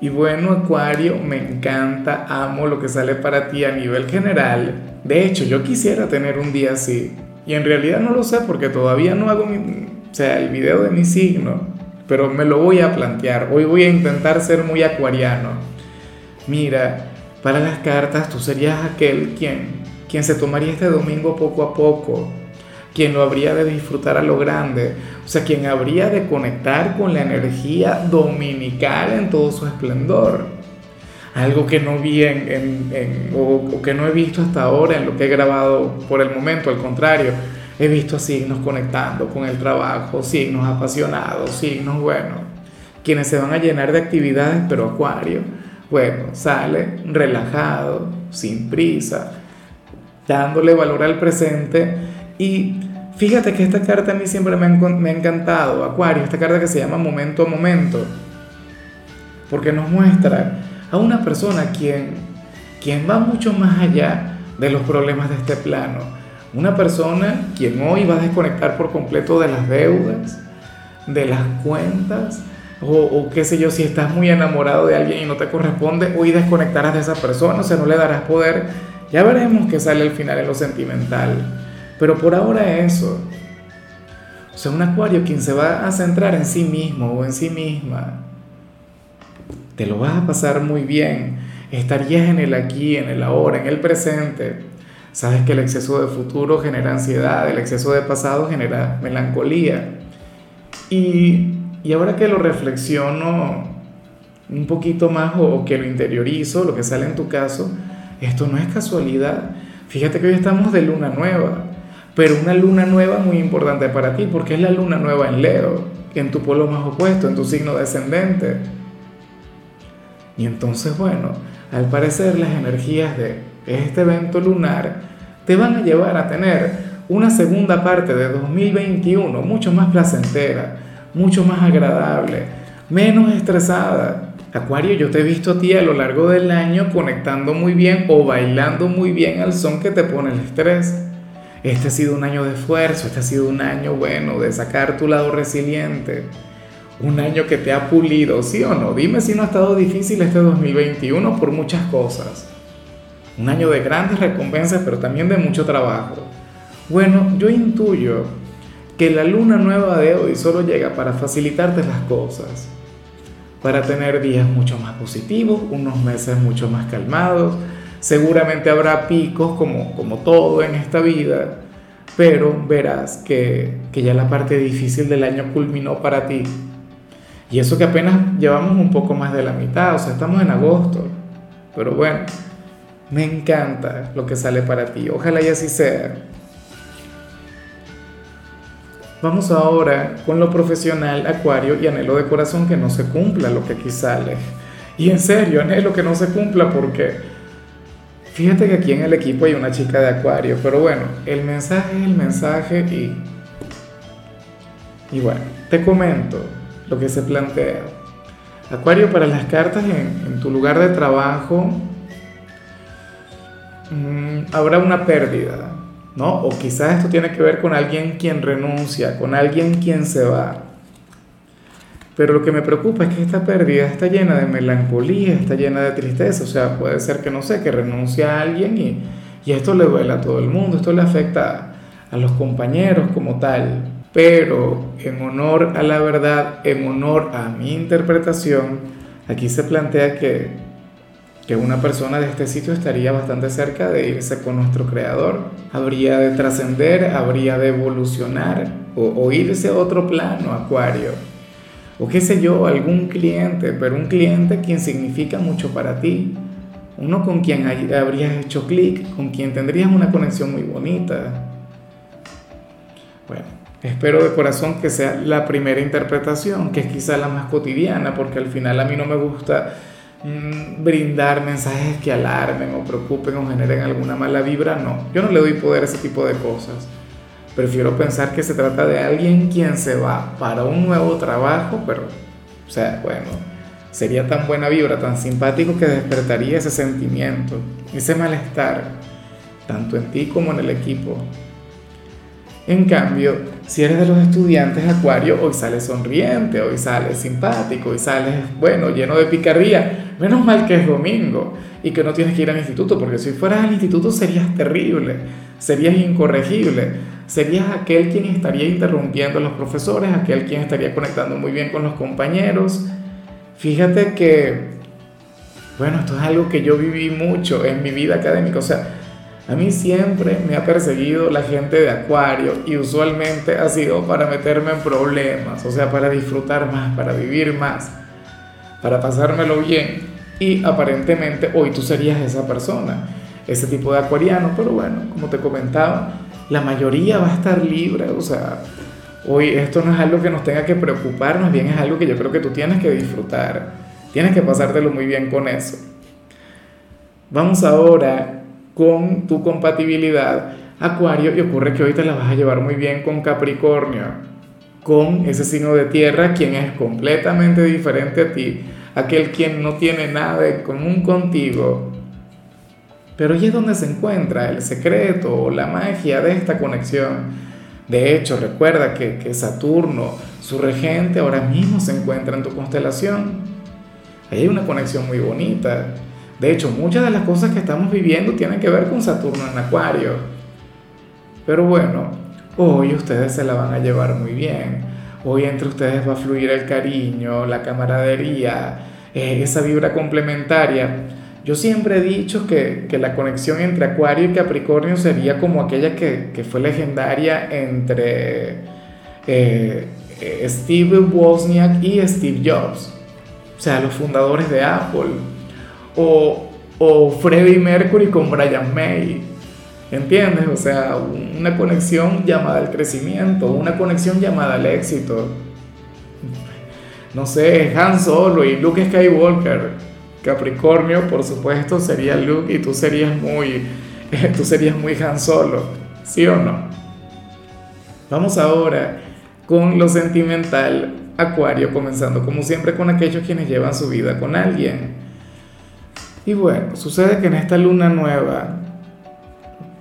Y bueno, Acuario, me encanta, amo lo que sale para ti a nivel general. De hecho, yo quisiera tener un día así. Y en realidad no lo sé porque todavía no hago o sea, el video de mi signo. Pero me lo voy a plantear. Hoy voy a intentar ser muy acuariano. Mira, para las cartas tú serías aquel quien, quien se tomaría este domingo poco a poco quien lo habría de disfrutar a lo grande, o sea, quien habría de conectar con la energía dominical en todo su esplendor. Algo que no vi en, o, que no he visto hasta ahora en lo que he grabado por el momento, al contrario, he visto signos conectando con el trabajo, signos apasionados, signos, bueno, quienes se van a llenar de actividades, pero Acuario, bueno, sale relajado, sin prisa, dándole valor al presente y Fíjate que esta carta a mí siempre me ha, encantado, Acuario, esta carta que se llama Momento a Momento, porque nos muestra a una persona quien, quien va mucho más allá de los problemas de este plano. Una persona quien hoy va a desconectar por completo de las deudas, de las cuentas, o, o, qué sé yo, si estás muy enamorado de alguien y no te corresponde, hoy desconectarás de esa persona, o sea, no le darás poder. Ya veremos qué sale al final en lo sentimental. Pero por ahora eso. O sea, un acuario quien se va a centrar en sí mismo o en sí misma, te lo vas a pasar muy bien. Estarías en el aquí, en el ahora, en el presente. Sabes que el exceso de futuro genera ansiedad, el exceso de pasado genera melancolía. Y, y ahora que lo reflexiono un poquito más o, o que lo interiorizo, lo que sale en tu caso, esto no es casualidad. Fíjate que hoy estamos de luna nueva pero una luna nueva muy importante para ti, porque es la luna nueva en Leo, en tu polo más opuesto, en tu signo descendente. Y entonces, bueno, al parecer las energías de este evento lunar te van a llevar a tener una segunda parte de 2021 mucho más placentera, mucho más agradable, menos estresada. Acuario, yo te he visto a ti a lo largo del año conectando muy bien o bailando muy bien al son que te pone el estrés. Este ha sido un año de esfuerzo, este ha sido un año bueno de sacar tu lado resiliente, un año que te ha pulido, ¿sí o no? Dime si no ha estado difícil este 2021 por muchas cosas. Un año de grandes recompensas, pero también de mucho trabajo. Bueno, yo intuyo que la luna nueva de hoy solo llega para facilitarte las cosas, para tener días mucho más positivos, unos meses mucho más calmados, Seguramente habrá picos como, como todo en esta vida, pero verás que, que ya la parte difícil del año culminó para ti. Y eso que apenas llevamos un poco más de la mitad, o sea, estamos en agosto. Pero bueno, me encanta lo que sale para ti. Ojalá y así sea. Vamos ahora con lo profesional, Acuario, y anhelo de corazón que no se cumpla lo que aquí sale. Y en serio, anhelo que no se cumpla porque Fíjate que aquí en el equipo hay una chica de Acuario, pero bueno, el mensaje es el mensaje y. Y bueno, te comento lo que se plantea. Acuario, para las cartas en, tu lugar de trabajo mm, habrá una pérdida, ¿no? O quizás esto tiene que ver con alguien quien renuncia, con alguien quien se va. Pero lo que me preocupa es que esta pérdida está llena de melancolía, está llena de tristeza. O sea, puede ser que no sé, que renuncie a alguien y, y esto le duele a todo el mundo, esto le afecta a, los compañeros como tal. Pero en honor a la verdad, en honor a mi interpretación, aquí se plantea que, que una persona de este sitio estaría bastante cerca de irse con nuestro creador. Habría de trascender, habría de evolucionar o, o irse a otro plano, Acuario o qué sé yo, algún cliente, pero un cliente quien significa mucho para ti, uno con quien habrías hecho clic, con quien tendrías una conexión muy bonita. Bueno, espero de corazón que sea la primera interpretación, que es quizá la más cotidiana, porque al final a mí no me gusta mm, brindar mensajes que alarmen o preocupen o generen alguna mala vibra, no. Yo no le doy poder a ese tipo de cosas. Prefiero pensar que se trata de alguien quien se va para un nuevo trabajo, pero, o sea, bueno, sería tan buena vibra, tan simpático que despertaría ese sentimiento, ese malestar, tanto en ti como en el equipo. En cambio, si eres de los estudiantes Acuario, hoy sales sonriente, hoy sales simpático, hoy sales, bueno, lleno de picardía. Menos mal que es domingo y que no tienes que ir al instituto, porque si fueras al instituto serías terrible, serías incorregible, serías aquel quien estaría interrumpiendo a los profesores, aquel quien estaría conectando muy bien con los compañeros. Fíjate que, bueno, esto es algo que yo viví mucho en mi vida académica, o sea, a mí siempre me ha perseguido la gente de Acuario y usualmente ha sido para meterme en problemas, o sea, para disfrutar más, para vivir más, para pasármelo bien. Y aparentemente hoy tú serías esa persona, ese tipo de acuariano, pero bueno, como te comentaba, la mayoría va a estar libre, o sea, hoy esto no es algo que nos tenga que preocupar, más bien es algo que yo creo que tú tienes que disfrutar, tienes que pasártelo muy bien con eso. Vamos ahora con tu compatibilidad Acuario y ocurre que hoy te la vas a llevar muy bien con Capricornio, con ese signo de tierra quien es completamente diferente a ti, aquel quien no tiene nada en común contigo. Pero ahí es donde se encuentra el secreto o la magia de esta conexión. De hecho, recuerda que, Saturno, su regente, ahora mismo se encuentra en tu constelación. Ahí hay una conexión muy bonita. De hecho, muchas de las cosas que estamos viviendo tienen que ver con Saturno en Acuario. Pero bueno, hoy ustedes se la van a llevar muy bien. Hoy entre ustedes va a fluir el cariño, la camaradería, eh, esa vibra complementaria. Yo siempre he dicho que, la conexión entre Acuario y Capricornio sería como aquella que, fue legendaria entre eh, Steve Wozniak y Steve Jobs. O sea, los fundadores de Apple o, o Freddie Mercury con Brian May. ¿Entiendes? O sea, una conexión llamada al crecimiento, una conexión llamada al éxito. No sé, Han Solo y Luke Skywalker. Capricornio, por supuesto, sería Luke y tú serías muy, tú serías muy Han Solo, ¿sí o no? Vamos ahora con lo sentimental, Acuario, comenzando como siempre con aquellos quienes llevan su vida con alguien. Y bueno, sucede que en esta luna nueva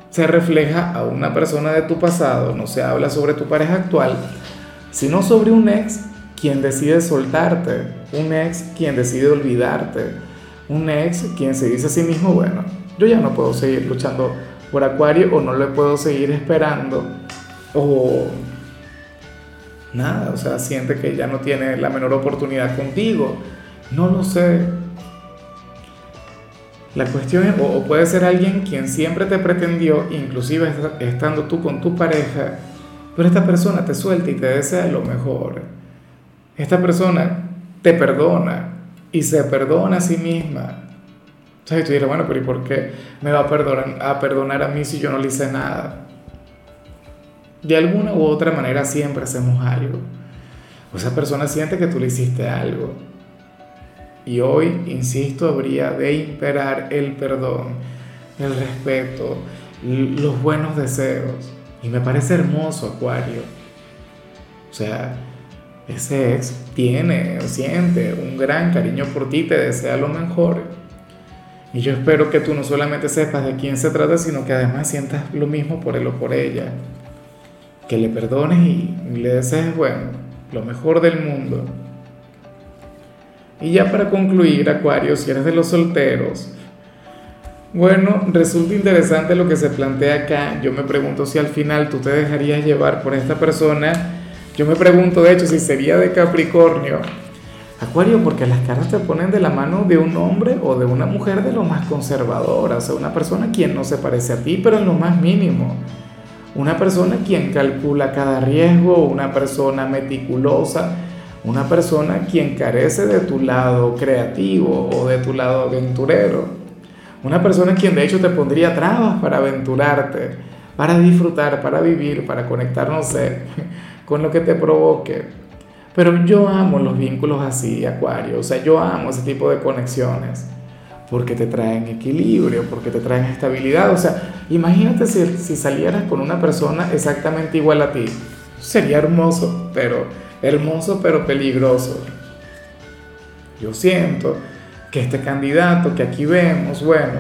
se refleja a una persona de tu pasado, no se habla sobre tu pareja actual, sino sobre un ex quien decide soltarte, un ex quien decide olvidarte, un ex quien se dice a sí mismo, bueno, yo ya no puedo seguir luchando por Acuario o no le puedo seguir esperando o nada, o sea, siente que ya no tiene la menor oportunidad contigo, no lo sé, la cuestión es, o, puede ser alguien quien siempre te pretendió, inclusive estando tú con tu pareja, pero esta persona te suelta y te desea lo mejor. Esta persona te perdona y se perdona a sí misma. Entonces tú dirás, bueno, pero ¿y por qué me va a perdonar, a perdonar a mí si yo no le hice nada? De alguna u otra manera siempre hacemos algo. O esa persona siente que tú le hiciste algo. Y hoy, insisto, habría de imperar el perdón, el respeto, los buenos deseos. Y me parece hermoso, Acuario. O sea, ese ex tiene, siente un gran cariño por ti, te desea lo mejor. Y yo espero que tú no solamente sepas de quién se trata, sino que además sientas lo mismo por él o por ella. Que le perdones y le desees, bueno, lo mejor del mundo. Y ya para concluir, Acuario, si eres de los solteros, bueno, resulta interesante lo que se plantea acá. Yo me pregunto si al final tú te dejarías llevar por esta persona. Yo me pregunto, de hecho, si sería de Capricornio. Acuario, porque las caras te ponen de la mano de un hombre o de una mujer de lo más conservadora, o sea, una persona quien no se parece a ti, pero en lo más mínimo. Una persona quien calcula cada riesgo, una persona meticulosa, una persona quien carece de tu lado creativo o de tu lado aventurero. Una persona quien de hecho te pondría trabas para aventurarte, para disfrutar, para vivir, para conectar, no sé, con lo que te provoque. Pero yo amo los vínculos así, Acuario, o sea, yo amo ese tipo de conexiones porque te traen equilibrio, porque te traen estabilidad. O sea, imagínate si, si salieras con una persona exactamente igual a ti. Sería hermoso, pero hermoso, pero peligroso. Yo siento que este candidato que aquí vemos, bueno,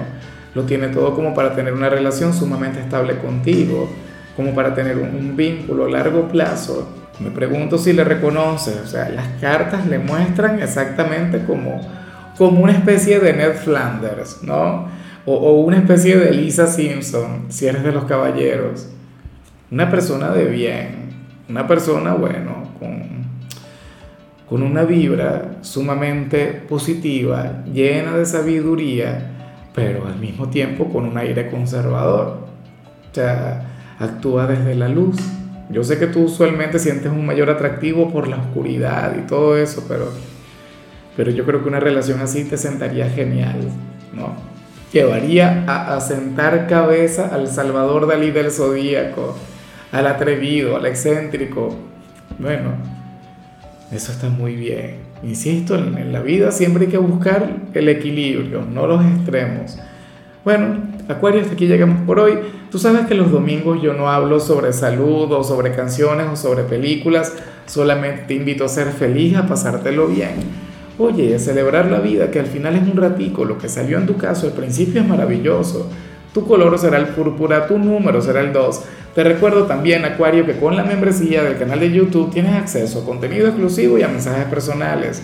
lo tiene todo como para tener una relación sumamente estable contigo, como para tener un, vínculo a largo plazo. Me pregunto si le reconoces, o sea, las cartas le muestran exactamente como, como una especie de Ned Flanders, ¿no? O, o una especie de Lisa Simpson, si eres de los caballeros. Una persona de bien, una persona, bueno, con con una vibra sumamente positiva, llena de sabiduría, pero al mismo tiempo con un aire conservador. O sea, actúa desde la luz. Yo sé que tú usualmente sientes un mayor atractivo por la oscuridad y todo eso, pero, pero yo creo que una relación así te sentaría genial, ¿no? Llevaría a, a sentar cabeza al Salvador Dalí del Zodíaco, al atrevido, al excéntrico. Bueno, eso está muy bien. Insisto, en, la vida siempre hay que buscar el equilibrio, no los extremos. Bueno, Acuario, hasta aquí llegamos por hoy. Tú sabes que los domingos yo no hablo sobre salud o sobre canciones o sobre películas, solamente te invito a ser feliz, a pasártelo bien. Oye, celebrar la vida, que al final es un ratico, lo que salió en tu caso al principio es maravilloso. Tu color será el púrpura, tu número será el 2. Te recuerdo también, Acuario, que con la membresía del canal de YouTube tienes acceso a contenido exclusivo y a mensajes personales.